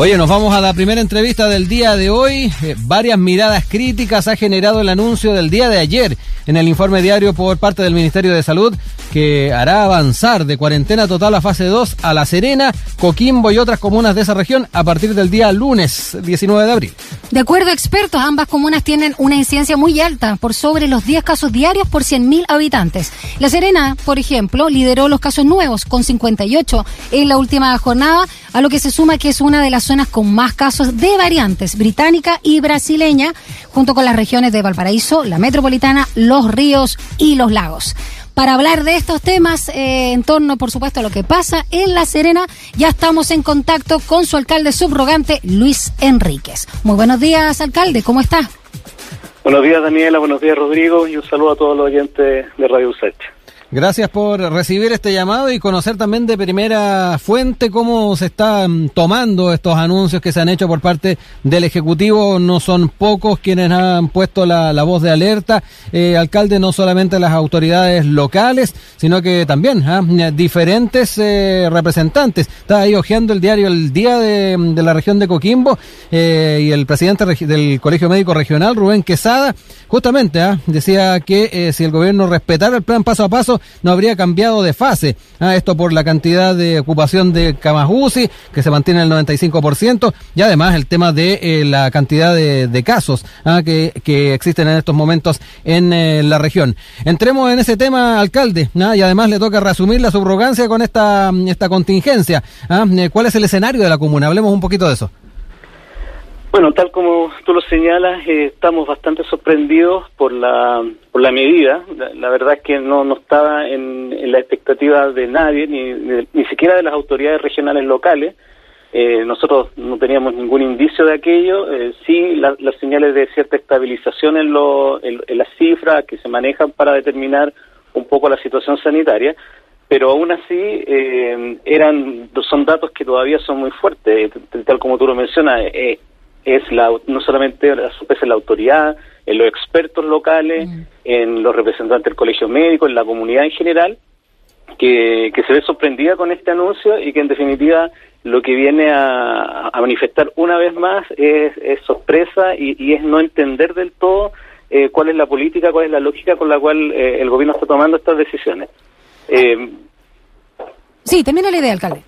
Oye, nos vamos a la primera entrevista del día de hoy. Eh, varias miradas críticas ha generado el anuncio del día de ayer en el informe diario por parte del Ministerio de Salud que hará avanzar de cuarentena total a fase 2 a La Serena, Coquimbo y otras comunas de esa región a partir del día lunes 19 de abril. De acuerdo a expertos, ambas comunas tienen una incidencia muy alta, por sobre los 10 casos diarios por 100.000 habitantes. La Serena, por ejemplo, lideró los casos nuevos con 58 en la última jornada, a lo que se suma que es una de las zonas con más casos de variantes británica y brasileña, junto con las regiones de Valparaíso, la metropolitana, los ríos y los lagos. Para hablar de estos temas, eh, en torno, por supuesto, a lo que pasa en La Serena, ya estamos en contacto con su alcalde subrogante, Luis Enríquez. Muy buenos días, alcalde, ¿cómo está? Buenos días, Daniela, buenos días, Rodrigo, y un saludo a todos los oyentes de Radio USACH. Gracias por recibir este llamado y conocer también de primera fuente cómo se están tomando estos anuncios que se han hecho por parte del Ejecutivo. No son pocos quienes han puesto la, voz de alerta. Eh, alcalde, no solamente las autoridades locales, sino que también ¿ah? diferentes eh, representantes. Está ahí hojeando el diario El Día de, la región de Coquimbo eh, y el presidente del Colegio Médico Regional, Rubén Quesada, justamente ¿ah? decía que si el gobierno respetara el plan paso a paso, no habría cambiado de fase. Ah, esto por la cantidad de ocupación de camas que se mantiene el 95%, y además el tema de eh, la cantidad de, casos ah, que, existen en estos momentos en eh, la región. Entremos en ese tema, alcalde, ah, y además le toca resumir la subrogancia con esta, esta contingencia. Eh, ¿Cuál es el escenario de la comuna? Hablemos un poquito de eso. Bueno, tal como tú lo señalas, eh, estamos bastante sorprendidos por la, por la medida. La, verdad es que no, no estaba en, la expectativa de nadie, ni, ni, siquiera de las autoridades regionales locales. Eh, nosotros no teníamos ningún indicio de aquello. Eh, sí, las señales de cierta estabilización en, lo, en, las cifras que se manejan para determinar un poco la situación sanitaria, pero aún así eh, eran son datos que todavía son muy fuertes, tal como tú lo mencionas. Eh, es la, no solamente es la autoridad, en los expertos locales, mm. en los representantes del colegio médico, en la comunidad en general, que, que se ve sorprendida con este anuncio y que en definitiva lo que viene a, manifestar una vez más es, sorpresa y, es no entender del todo eh, cuál es la política, cuál es la lógica con la cual eh, el gobierno está tomando estas decisiones. Eh, sí, termina la idea, alcalde.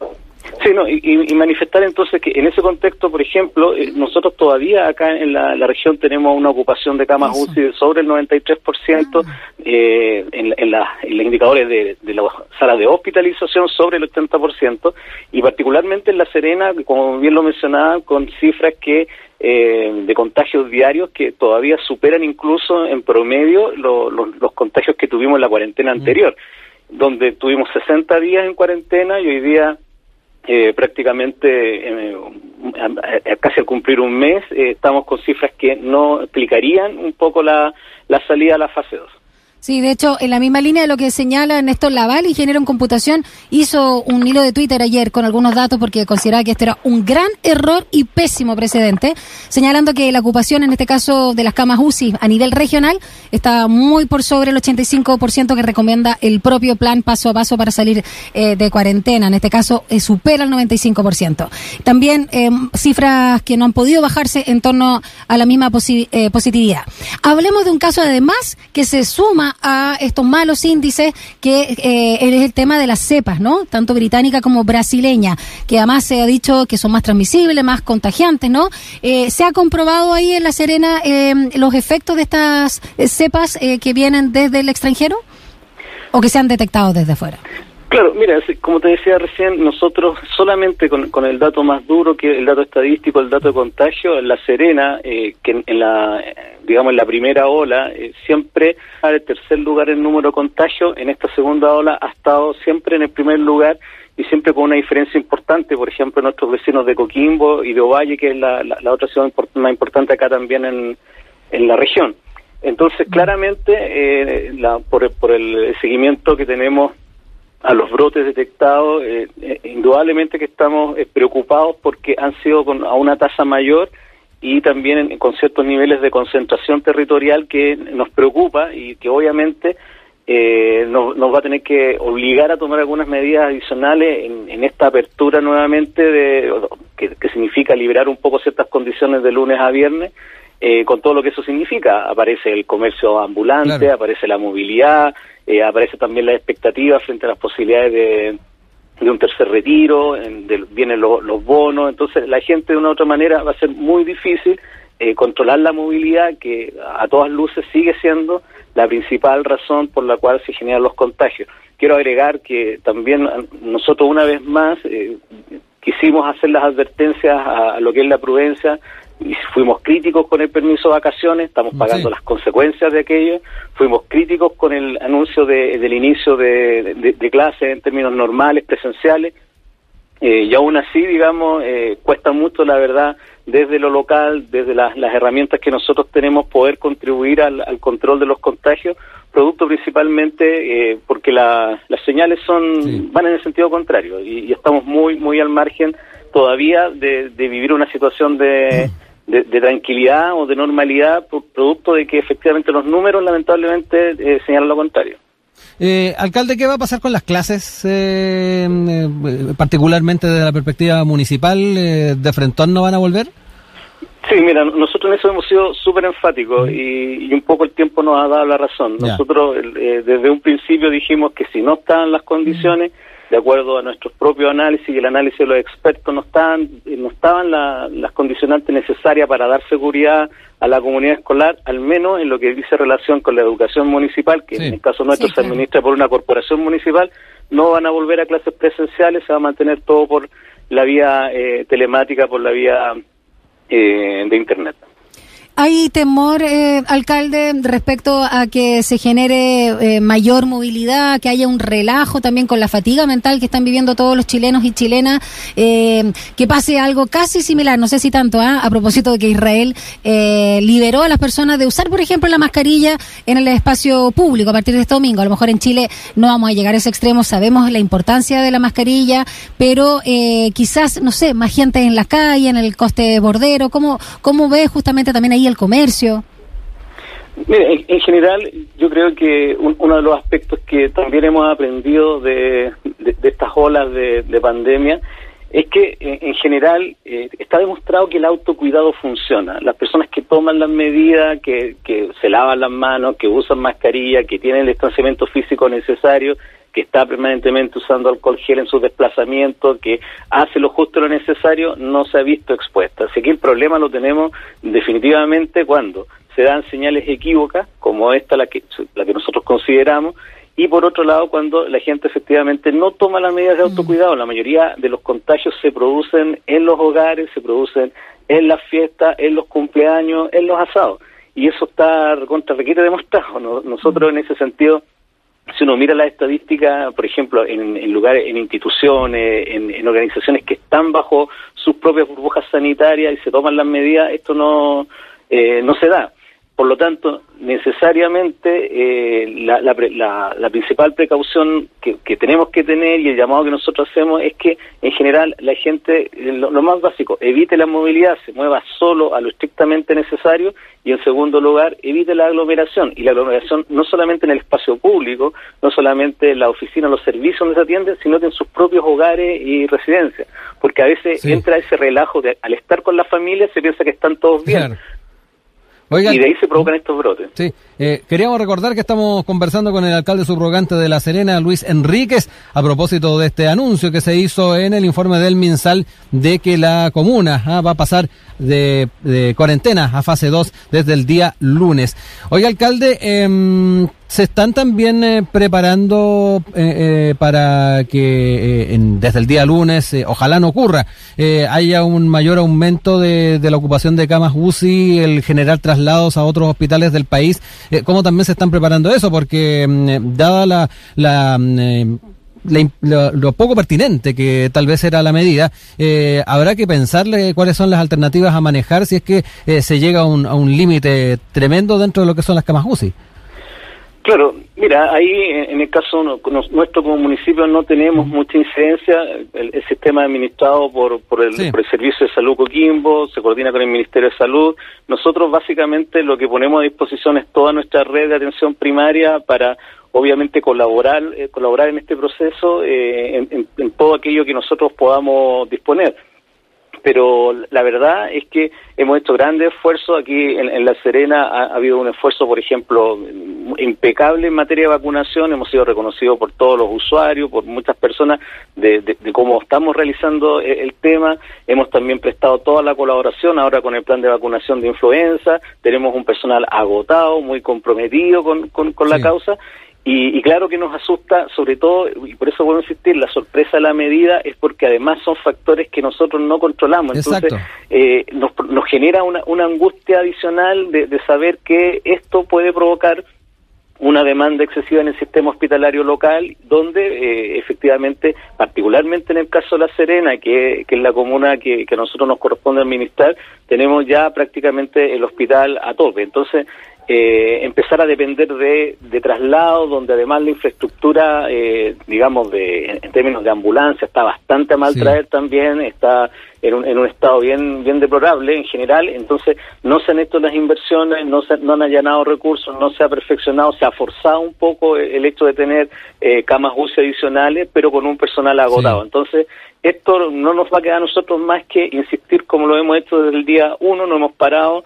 Sí, no, y, manifestar entonces que en ese contexto, por ejemplo, eh, nosotros todavía acá en la, región tenemos una ocupación de camas UCI sobre el 93%, ah. eh, en, en, los indicadores de, de las salas de hospitalización sobre el 80%, y particularmente en La Serena, como bien lo mencionaba, con cifras que eh, de contagios diarios que todavía superan incluso en promedio los contagios que tuvimos en la cuarentena mm. anterior, donde tuvimos 60 días en cuarentena y hoy día eh, prácticamente eh, casi al cumplir un mes, eh, estamos con cifras que no explicarían un poco la, la salida a la fase 2. Sí, de hecho, en la misma línea de lo que señala Néstor Laval, ingeniero en computación, hizo un hilo de Twitter ayer con algunos datos porque consideraba que este era un gran error y pésimo precedente, señalando que la ocupación, en este caso de las camas UCI a nivel regional, está muy por sobre el 85% que recomienda el propio plan paso a paso para salir eh, de cuarentena. En este caso, eh, supera el 95%. También eh, cifras que no han podido bajarse en torno a la misma positividad. Hablemos de un caso además que se suma a estos malos índices que eh, es el tema de las cepas, ¿no? Tanto británica como brasileña, que además se ha dicho que son más transmisibles, más contagiantes, ¿no? Eh, ¿Se ha comprobado ahí en La Serena eh, los efectos de estas cepas que vienen desde el extranjero? ¿O que se han detectado desde fuera? Claro, mira, como te decía recién, nosotros solamente con, el dato más duro, que el dato estadístico, el dato de contagio, en La Serena, eh, que en, la, digamos, en la primera ola, eh, siempre al el tercer lugar en número de contagio, en esta segunda ola ha estado siempre en el primer lugar y siempre con una diferencia importante, por ejemplo, nuestros vecinos de Coquimbo y de Ovalle, que es la, otra ciudad más importante acá también en, en la región. Entonces, claramente, eh, la, por, por el seguimiento que tenemos a los brotes detectados, eh, eh, indudablemente que estamos eh, preocupados porque han sido con, a una tasa mayor y también con ciertos niveles de concentración territorial que nos preocupa y que obviamente eh, nos, va a tener que obligar a tomar algunas medidas adicionales en, esta apertura nuevamente, de, que, significa liberar un poco ciertas condiciones de lunes a viernes, eh, con todo lo que eso significa. Aparece el comercio ambulante, aparece la movilidad, eh, aparece también la expectativa frente a las posibilidades de, un tercer retiro, vienen los bonos, entonces la gente de una u otra manera va a ser muy difícil eh, controlar la movilidad, que a todas luces sigue siendo la principal razón por la cual se generan los contagios. Quiero agregar que también nosotros una vez más eh, quisimos hacer las advertencias a, lo que es la prudencia y fuimos críticos con el permiso de vacaciones, estamos pagando las consecuencias de aquello, fuimos críticos con el anuncio del inicio de, de, clases en términos normales, presenciales, eh, y aún así, digamos, eh, cuesta mucho, la verdad, desde lo local, desde las, herramientas que nosotros tenemos, poder contribuir al, control de los contagios, producto principalmente eh, porque las señales son van en el sentido contrario y, estamos muy muy al margen todavía de, vivir una situación de, tranquilidad o de normalidad producto de que efectivamente los números lamentablemente eh, señalan lo contrario. Eh, alcalde, ¿qué va a pasar con las clases, eh, particularmente desde la perspectiva municipal? ¿De Frentón no van a volver? Sí, mira, nosotros en eso hemos sido súper enfáticos y, un poco el tiempo nos ha dado la razón. Nosotros eh, desde un principio dijimos que si no estaban las condiciones, de acuerdo a nuestros propios análisis y el análisis de los expertos, no estaban, no estaban las condicionantes necesarias para dar seguridad a la comunidad escolar, al menos en lo que dice relación con la educación municipal, que en el caso nuestro se administra por una corporación municipal, no van a volver a clases presenciales, se va a mantener todo por la vía eh, telemática, por la vía eh, de Internet. ¿Hay temor, eh, alcalde, respecto a que se genere eh, mayor movilidad, que haya un relajo también con la fatiga mental que están viviendo todos los chilenos y chilenas, eh, que pase algo casi similar, no sé si tanto, ¿ah? a propósito de que Israel liberó a las personas de usar, por ejemplo, la mascarilla en el espacio público a partir de este domingo? A lo mejor en Chile no vamos a llegar a ese extremo, sabemos la importancia de la mascarilla, pero quizás, no sé, más gente en la calle, en el coste bordero, ¿cómo, cómo ve justamente también ahí el comercio? Mire, en, general, yo creo que uno de los aspectos que también hemos aprendido de, estas olas de, pandemia es que en, general eh, está demostrado que el autocuidado funciona. Las personas que toman las medidas, que, que se lavan las manos, que usan mascarilla, que tienen el distanciamiento físico necesario, que está permanentemente usando alcohol gel en sus desplazamientos, que hace lo justo lo necesario, no se ha visto expuesta. Así que el problema lo tenemos definitivamente cuando se dan señales equívocas, como esta, la que, la que nosotros consideramos, y por otro lado cuando la gente efectivamente no toma las medidas de mm. autocuidado. La mayoría de los contagios se producen en los hogares, se producen en las fiestas, en los cumpleaños, en los asados. Y eso está contra requiere demostrado. Nosotros mm. en ese sentido si uno mira las estadísticas, por ejemplo, en, lugares, en instituciones, en, organizaciones que están bajo sus propias burbujas sanitarias y se toman las medidas, esto no, eh, no se da. Por lo tanto, necesariamente eh, la, la, principal precaución que, tenemos que tener y el llamado que nosotros hacemos es que, en general, la gente, eh, lo, más básico, evite la movilidad, se mueva solo a lo estrictamente necesario y, en segundo lugar, evite la aglomeración. Y la aglomeración no solamente en el espacio público, no solamente en la oficina, los servicios donde se atienden, sino en sus propios hogares y residencias. Porque a veces entra ese relajo de, al estar con la familia, se piensa que están todos bien y de ahí se provocan estos brotes. Sí, eh, queríamos recordar que estamos conversando con el alcalde subrogante de La Serena, Luis Enríquez, a propósito de este anuncio que se hizo en el informe del MinSal de que la comuna ah, va a pasar de, cuarentena a fase 2 desde el día lunes. Oiga, alcalde, eh, se están también eh, preparando eh, eh, para que desde el día lunes, ojalá no ocurra, haya un mayor aumento de, la ocupación de camas UCI, el generar traslados a otros hospitales del país. ¿Cómo también se están preparando eso? Porque mm, dada la, la mm, lo, poco pertinente que tal vez era la medida, habrá que pensarle cuáles son las alternativas a manejar si es que se llega a un, a un límite tremendo dentro de lo que son las camas UCI. Claro, Mira, ahí en el caso nuestro como municipio no tenemos mucha incidencia. El, sistema administrado por, por, el, Servicio de Salud Coquimbo se coordina con el Ministerio de Salud. Nosotros básicamente lo que ponemos a disposición es toda nuestra red de atención primaria para obviamente colaborar eh, colaborar en este proceso eh, en todo aquello que nosotros podamos disponer pero la verdad es que hemos hecho grandes esfuerzos. Aquí en, La Serena ha, habido un esfuerzo, por ejemplo, impecable en materia de vacunación. Hemos sido reconocidos por todos los usuarios, por muchas personas, de, cómo estamos realizando e, el, tema. Hemos también prestado toda la colaboración ahora con el plan de vacunación de influenza. Tenemos un personal agotado, muy comprometido con, con, la causa y, claro que nos asusta, sobre todo, y por eso vuelvo a insistir, la sorpresa de la medida es porque además son factores que nosotros no controlamos. Entonces, eh, nos, nos, genera una, una angustia adicional de, de saber que esto puede provocar una demanda excesiva en el sistema hospitalario local, donde eh, efectivamente, particularmente en el caso de La Serena, que, que es la comuna que, que, a nosotros nos corresponde administrar, tenemos ya prácticamente el hospital a tope. Entonces, eh, empezar a depender de, de traslados, donde además la infraestructura, eh, digamos, de, en términos de ambulancia, está bastante a mal traer también, está en un, en un estado bien bien deplorable en general, entonces no se han hecho las inversiones, no se no han allanado recursos, no se ha perfeccionado, se ha forzado un poco el hecho de tener eh, camas UCI adicionales, pero con un personal agotado. Entonces, esto no nos va a quedar a nosotros más que insistir como lo hemos hecho desde el día uno, no hemos parado,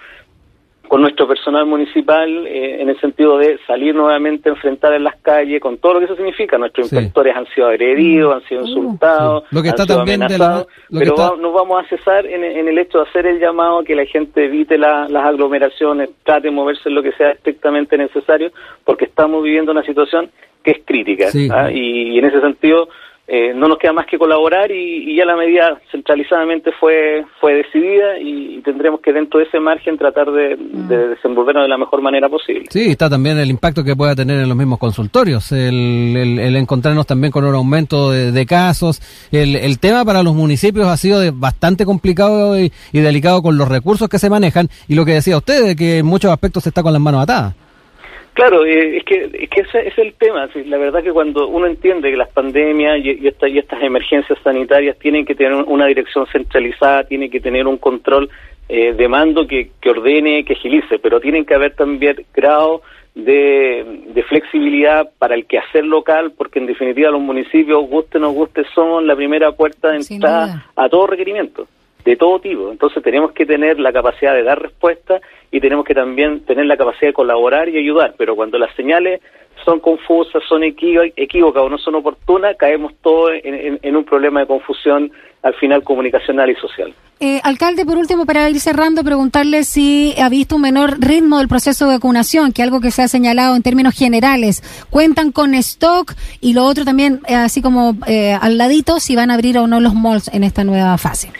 con nuestro personal municipal eh, en el sentido de salir nuevamente a enfrentar en las calles con todo lo que eso significa. Nuestros inspectores han sido agredidos, han sido insultados, lo que han está sido también amenazados, pero no vamos a cesar en, el hecho de hacer el llamado que la gente evite las aglomeraciones, trate de moverse en lo que sea estrictamente necesario, porque estamos viviendo una situación que es crítica. ¿ah? y en ese sentido eh, no nos queda más que colaborar y, ya la medida centralizadamente fue fue decidida y, tendremos que dentro de ese margen tratar de, mm. desenvolvernos de la mejor manera posible. Sí, está también el impacto que pueda tener en los mismos consultorios, el, el, encontrarnos también con un aumento de, casos. El, el, tema para los municipios ha sido bastante complicado y, y, delicado con los recursos que se manejan y lo que decía usted, de que en muchos aspectos se está con las manos atadas. Claro, eh, es que, es que ese, es el tema. La verdad que cuando uno entiende que las pandemias y, y, y estas emergencias sanitarias tienen que tener una dirección centralizada, tienen que tener un control eh, de mando que, que ordene, que agilice, pero tienen que haber también grado de, de, flexibilidad para el quehacer local, porque en definitiva los municipios, guste o no guste, son la primera puerta de entrada a todo requerimiento de todo tipo. Entonces tenemos que tener la capacidad de dar respuesta y tenemos que también tener la capacidad de colaborar y ayudar. Pero cuando las señales son confusas, son equívocas o no son oportunas, caemos todos en, un problema de confusión al final comunicacional y social. Eh, alcalde, por último, para ir cerrando, preguntarle si ha visto un menor ritmo del proceso de vacunación, que algo que se ha señalado en términos generales. ¿Cuentan con stock? Y lo otro también, eh, así como eh, al ladito, si van a abrir o no los malls en esta nueva fase.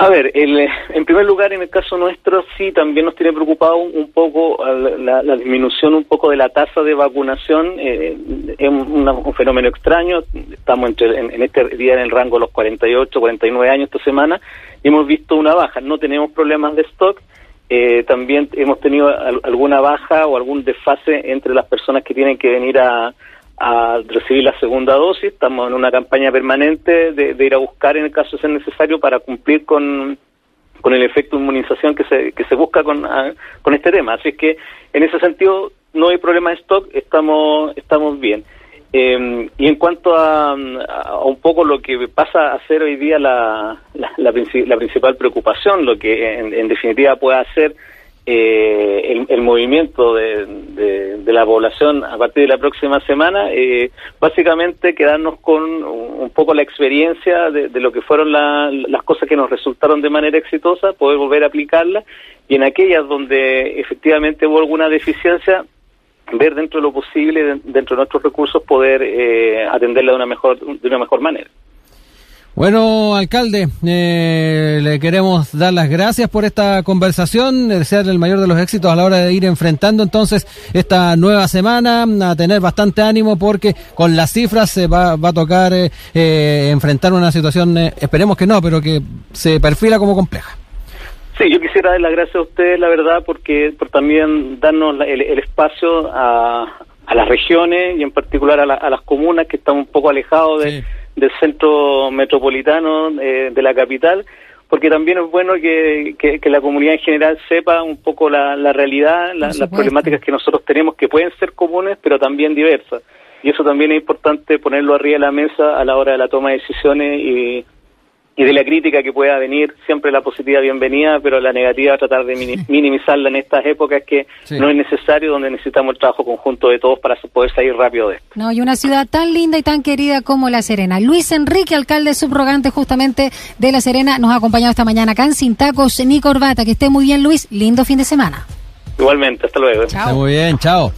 A ver, eh, en primer lugar, en el caso nuestro, sí, también nos tiene preocupado un, poco la, disminución un poco de la tasa de vacunación. Eh, es un, fenómeno extraño. Estamos en, este día en el rango de los 48, 49 años esta semana hemos visto una baja. No tenemos problemas de stock. Eh, también hemos tenido alguna baja o algún desfase entre las personas que tienen que venir a, a recibir la segunda dosis. Estamos en una campaña permanente de, ir a buscar en el caso de ser necesario para cumplir con, con el efecto de inmunización que se, que se busca con, con este tema. Así que en ese sentido no hay problema de stock, estamos, estamos bien. Eh, y en cuanto a, un poco lo que pasa a ser hoy día la, la, la, principal preocupación, lo que en definitiva puede hacer eh, el, movimiento de, la población a partir de la próxima semana, eh, básicamente quedarnos con un poco la experiencia de, lo que fueron las cosas que nos resultaron de manera exitosa, poder volver a aplicarlas y en aquellas donde efectivamente hubo alguna deficiencia, ver dentro de lo posible, dentro de nuestros recursos, poder eh, atenderla de una mejor, de una mejor manera. Bueno, alcalde, eh, le queremos dar las gracias por esta conversación, desearle el mayor de los éxitos a la hora de ir enfrentando entonces esta nueva semana, a tener bastante ánimo porque con las cifras se va, va a tocar eh, eh, enfrentar una situación, esperemos que no, pero que se perfila como compleja. Sí, yo quisiera dar las gracias a ustedes, la verdad, porque por también darnos el, el espacio a, a las regiones y en particular a, las comunas que están un poco alejados de, del centro metropolitano eh, de la capital, porque también es bueno que, que, la comunidad en general sepa un poco la, la realidad, las problemáticas que nosotros tenemos, que pueden ser comunes, pero también diversas. Y eso también es importante ponerlo arriba de la mesa a la hora de la toma de decisiones y, y de la crítica que pueda venir, siempre la positiva bienvenida, pero la negativa tratar de minimizarla en estas épocas que no es necesario, donde necesitamos el trabajo conjunto de todos para poder salir rápido de esto. No, y una ciudad tan linda y tan querida como La Serena. Luis Enrique, alcalde subrogante justamente de La Serena, nos ha acompañado esta mañana acá en Sin Tacos ni Corbata. Que esté muy bien, Luis. Lindo fin de semana. Igualmente, hasta luego. Chao. muy bien, chao.